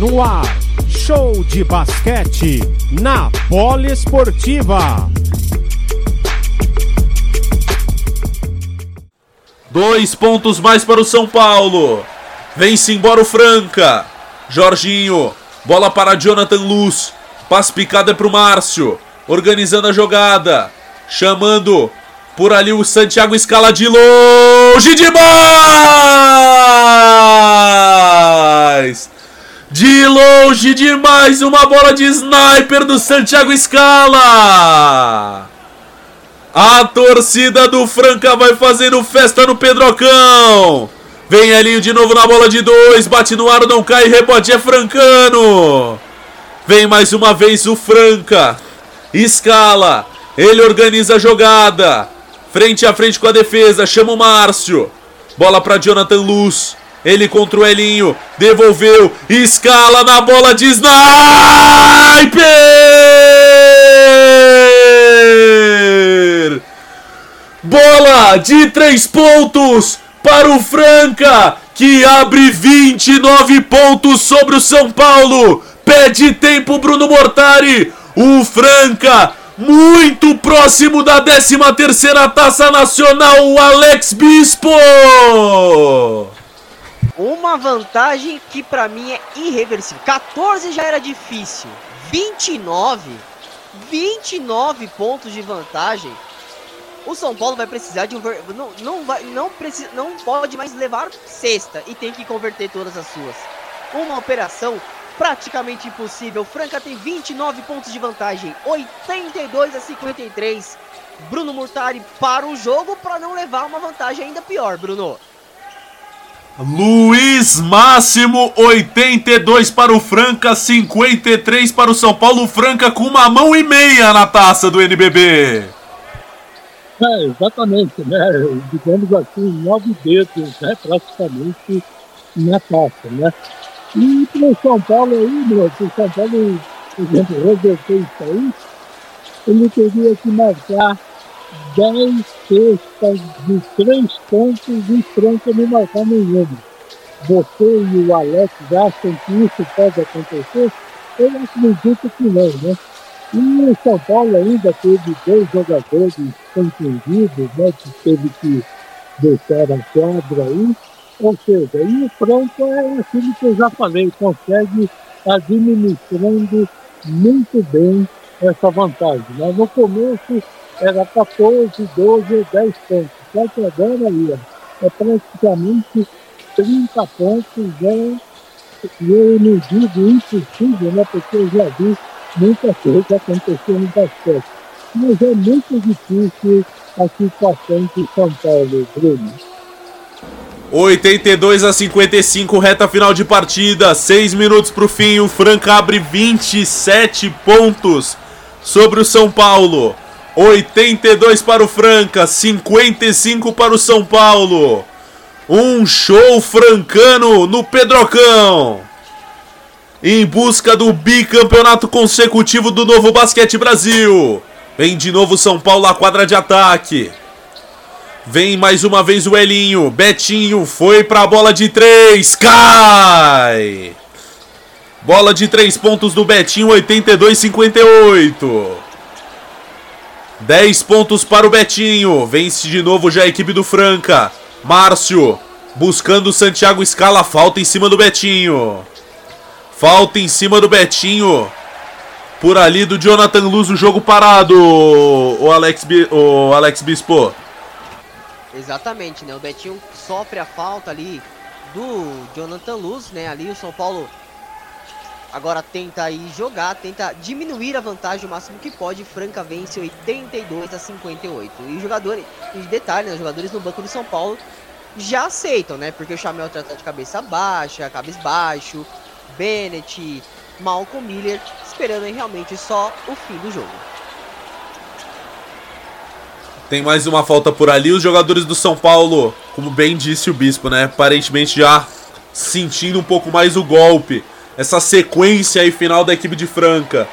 No ar, show de basquete na Poliesportiva. Dois pontos mais para o São Paulo. Vem-se embora o Franca. Jorginho. Bola para Jonathan Luz. Passe picada é para o Márcio. Organizando a jogada. Chamando por ali o Santiago escala de longe demais! De longe demais, uma bola de sniper do Santiago Scala! A torcida do Franca vai fazendo festa no Pedrocão! Vem Elinho de novo na bola de dois, bate no ar, não cai, rebote é Francano! Vem mais uma vez o Franca, escala, ele organiza a jogada, frente a frente com a defesa, chama o Márcio, bola para Jonathan Luz, ele contra o Elinho. Devolveu. Escala na bola de Sniper! Bola de três pontos para o Franca, que abre 29 pontos sobre o São Paulo. Pede tempo Bruno Mortari. O Franca muito próximo da 13 terceira Taça Nacional, o Alex Bispo. Uma vantagem que para mim é irreversível. 14 já era difícil. 29, 29 pontos de vantagem. O São Paulo vai precisar de um não não vai não precisa não pode mais levar sexta e tem que converter todas as suas. Uma operação praticamente impossível. Franca tem 29 pontos de vantagem, 82 a 53. Bruno Murtari para o jogo para não levar uma vantagem ainda pior, Bruno. Luiz Máximo, 82 para o Franca, 53 para o São Paulo. Franca com uma mão e meia na taça do NBB. É, exatamente, né? Digamos assim, nove dedos, né? Praticamente na taça, né? E para o São Paulo aí, meu, se o São Paulo, por exemplo, resolver isso aí, ele teria que marcar 10 cestas de 3 pontos e Franca não marcar nenhuma. Você e o Alex acham que isso pode acontecer? Eu acredito que não, né? E o São Paulo ainda teve dois jogadores contundidos, né? Que teve que deixar a quadra aí. Ou seja, e o Franca é aquilo que eu já falei, consegue administrando muito bem essa vantagem. Né? No começo era 14, 12, 10 pontos. Só que agora aí, é praticamente 30 pontos. É, e eu não digo impossível, né? Porque eu já vi muita coisa acontecer no basquete. Mas é muito difícil a situação de São Paulo, Bruno. 82 a 55, reta final de partida, 6 minutos para o fim. O Franca abre 27 pontos sobre o São Paulo. 82 para o Franca, 55 para o São Paulo. Um show francano no Pedrocão. Em busca do bicampeonato consecutivo do Novo Basquete Brasil. Vem de novo São Paulo à quadra de ataque. Vem mais uma vez o Elinho. Betinho foi para a bola de três. Cai! Bola de três pontos do Betinho, 82-58. 10 pontos para o Betinho. Vence de novo já a equipe do Franca. Márcio buscando Santiago Escala. Falta em cima do Betinho. Falta em cima do Betinho. Por ali do Jonathan Luz, o jogo parado. O Alex, o Alex Bispo. Exatamente, né? O Betinho sofre a falta ali do Jonathan Luz, né? Ali o São Paulo Agora tenta aí jogar, tenta diminuir a vantagem o máximo que pode. Franca vence 82 a 58. E os jogadores, e detalhe, né, os jogadores no banco do São Paulo já aceitam, né? Porque o Chamel trata de cabeça baixa, cabeça baixo, Bennett, Malcolm Miller, esperando aí realmente só o fim do jogo. Tem mais uma falta por ali. Os jogadores do São Paulo, como bem disse o Bispo, né? Aparentemente já sentindo um pouco mais o golpe essa sequência aí final da equipe de Franca.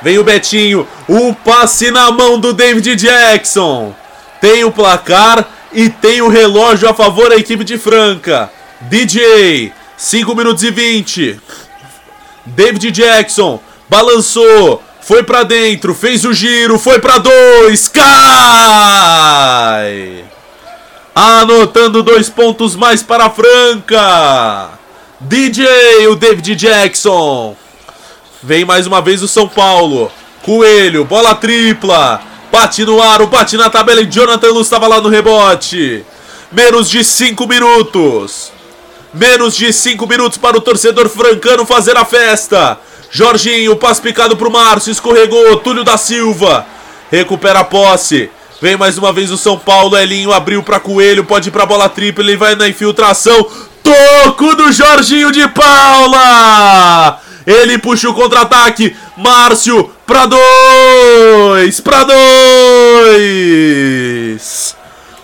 Vem o Betinho, o passe na mão do David Jackson. Tem o placar e tem o relógio a favor da equipe de Franca. DJ, 5 minutos e 20. David Jackson balançou, foi para dentro, fez o giro, foi para dois, cai! Anotando dois pontos mais para a Franca. DJ, o David Jackson. Vem mais uma vez o São Paulo. Coelho, bola tripla. Bate no aro, bate na tabela e Jonathan Luz estava lá no rebote. Menos de 5 minutos. Menos de 5 minutos para o torcedor francano fazer a festa. Jorginho, passe picado para o Márcio, escorregou. Túlio da Silva recupera a posse. Vem mais uma vez o São Paulo. Elinho abriu para Coelho. Pode ir para bola tripla. Ele vai na infiltração. Toco do Jorginho de Paula. Ele puxa o contra-ataque. Márcio para dois. Para dois.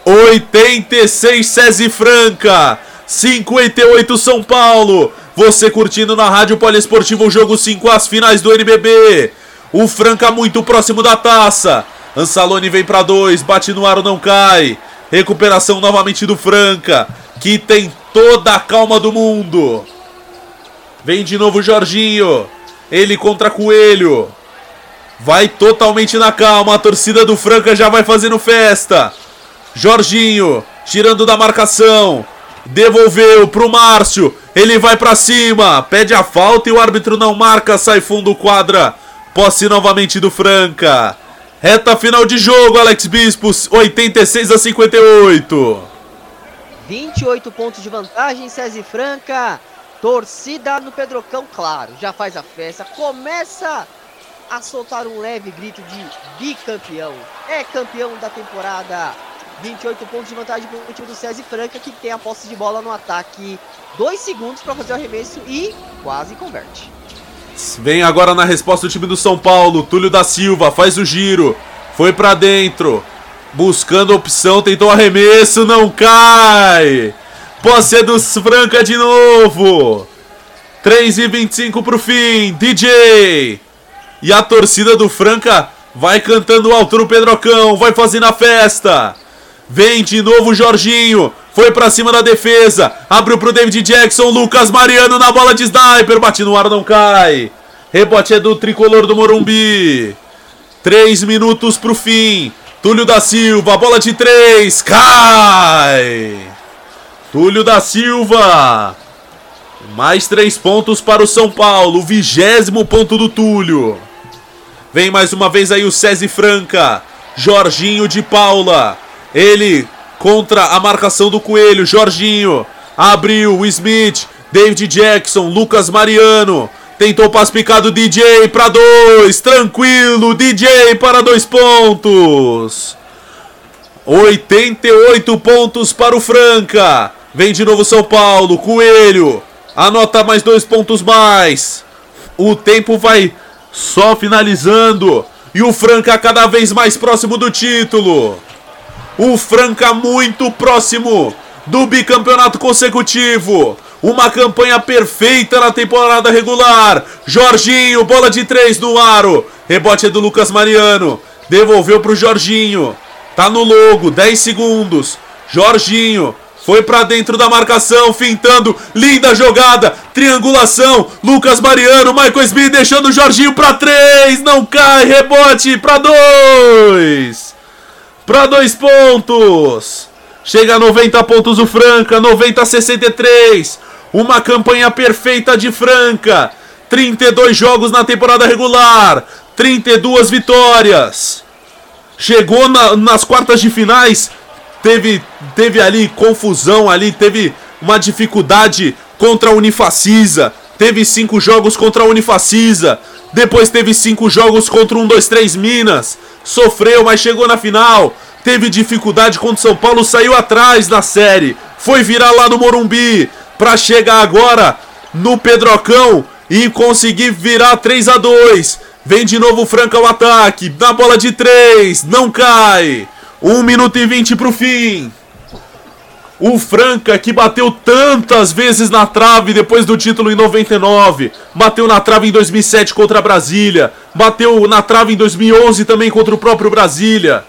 86 César Franca. 58 São Paulo. Você curtindo na Rádio Poliesportivo o jogo 5 as finais do NBB. O Franca muito próximo da taça. Ansalone vem para dois, bate no aro, não cai. Recuperação novamente do Franca, que tem toda a calma do mundo. Vem de novo Jorginho. Ele contra Coelho. Vai totalmente na calma. A torcida do Franca já vai fazendo festa. Jorginho, tirando da marcação. Devolveu pro Márcio. Ele vai para cima. Pede a falta e o árbitro não marca. Sai fundo quadra. Posse novamente do Franca. Reta final de jogo, Alex Bispos, 86 a 58. 28 pontos de vantagem, César Franca. Torcida no Pedrocão, claro, já faz a festa. Começa a soltar um leve grito de bicampeão. É campeão da temporada. 28 pontos de vantagem para o time do César Franca, que tem a posse de bola no ataque. Dois segundos para fazer o arremesso e quase converte. Vem agora na resposta o time do São Paulo. Túlio da Silva faz o giro. Foi para dentro. Buscando opção, tentou arremesso, não cai. Posse é dos Franca de novo. 3 e 25 pro fim. DJ. E a torcida do Franca vai cantando alto no Pedrocão. Vai fazendo a festa. Vem de novo o Jorginho. Foi pra cima da defesa. Abriu pro David Jackson. Lucas Mariano na bola de sniper. Bate no ar, não cai. Rebote é do tricolor do Morumbi. Três minutos pro fim. Túlio da Silva. Bola de três. Cai. Túlio da Silva. Mais três pontos para o São Paulo. Vigésimo ponto do Túlio. Vem mais uma vez aí o César Franca. Jorginho de Paula. Ele contra a marcação do Coelho. Jorginho abriu o Smith, David Jackson, Lucas Mariano. Tentou passe picado DJ para dois. Tranquilo, DJ para dois pontos. 88 pontos para o Franca. Vem de novo São Paulo. Coelho. Anota mais dois pontos mais. O tempo vai só finalizando. E o Franca cada vez mais próximo do título. O Franca muito próximo do bicampeonato consecutivo. Uma campanha perfeita na temporada regular. Jorginho, bola de três no aro. Rebote é do Lucas Mariano. Devolveu pro Jorginho. Tá no logo, 10 segundos. Jorginho foi para dentro da marcação, fintando. Linda jogada, triangulação. Lucas Mariano, Michael Smith deixando o Jorginho para três. Não cai, rebote para dois para dois pontos. Chega a 90 pontos o Franca, 90 a 63. Uma campanha perfeita de Franca. 32 jogos na temporada regular, 32 vitórias. Chegou na, nas quartas de finais, teve, teve ali confusão ali, teve uma dificuldade contra a Unifacisa. Teve cinco jogos contra a Unifacisa. Depois teve cinco jogos contra dois, três Minas sofreu, mas chegou na final. Teve dificuldade quando São Paulo saiu atrás da série. Foi virar lá no Morumbi para chegar agora no Pedrocão e conseguir virar 3 a 2. Vem de novo o Franca ao ataque. Na bola de 3, não cai. 1 minuto e 20 pro fim. O Franca que bateu tantas vezes na trave depois do título em 99, bateu na trave em 2007 contra a Brasília, bateu na trave em 2011 também contra o próprio Brasília,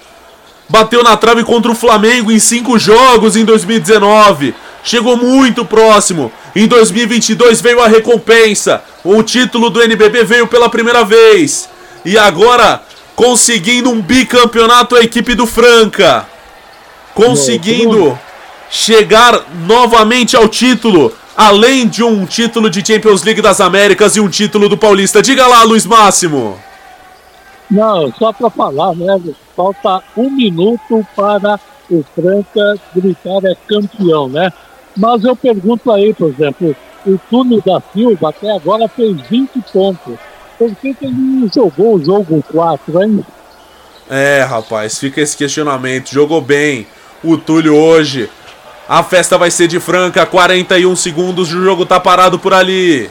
bateu na trave contra o Flamengo em cinco jogos em 2019, chegou muito próximo. Em 2022 veio a recompensa. O título do NBB veio pela primeira vez. E agora conseguindo um bicampeonato a equipe do Franca. Conseguindo chegar novamente ao título, além de um título de Champions League das Américas e um título do Paulista. Diga lá, Luiz Máximo. Não, só para falar, né? Falta um minuto para o Franca gritar é campeão, né? Mas eu pergunto aí, por exemplo, o Túlio da Silva até agora fez 20 pontos. Por que, que ele jogou o jogo 4, hein? É, rapaz, fica esse questionamento. Jogou bem o Túlio hoje. A festa vai ser de Franca, 41 segundos, o jogo tá parado por ali.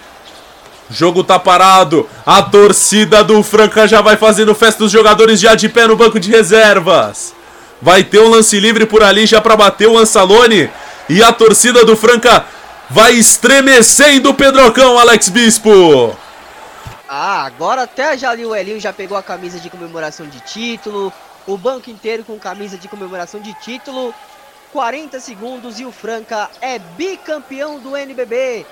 Jogo tá parado. A torcida do Franca já vai fazendo festa dos jogadores já de pé no banco de reservas. Vai ter um lance livre por ali já para bater o Ansalone. E a torcida do Franca vai estremecendo o Pedrocão, Alex Bispo. Ah, agora até já ali o Elinho já pegou a camisa de comemoração de título. O banco inteiro com camisa de comemoração de título. 40 segundos e o Franca é bicampeão do NBB.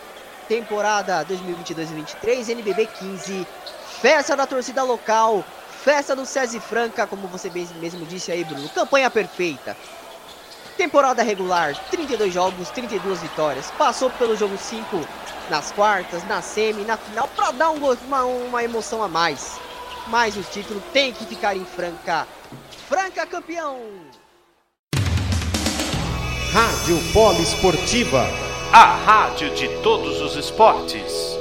Temporada 2022-2023, NBB 15. Festa da torcida local. Festa do SESI Franca, como você mesmo disse aí, Bruno. Campanha perfeita. Temporada regular, 32 jogos, 32 vitórias. Passou pelo jogo 5 nas quartas, na semi, na final, para dar um, uma, uma emoção a mais. Mas o título tem que ficar em Franca. Franca campeão! Rádio Poliesportiva. A rádio de todos os esportes.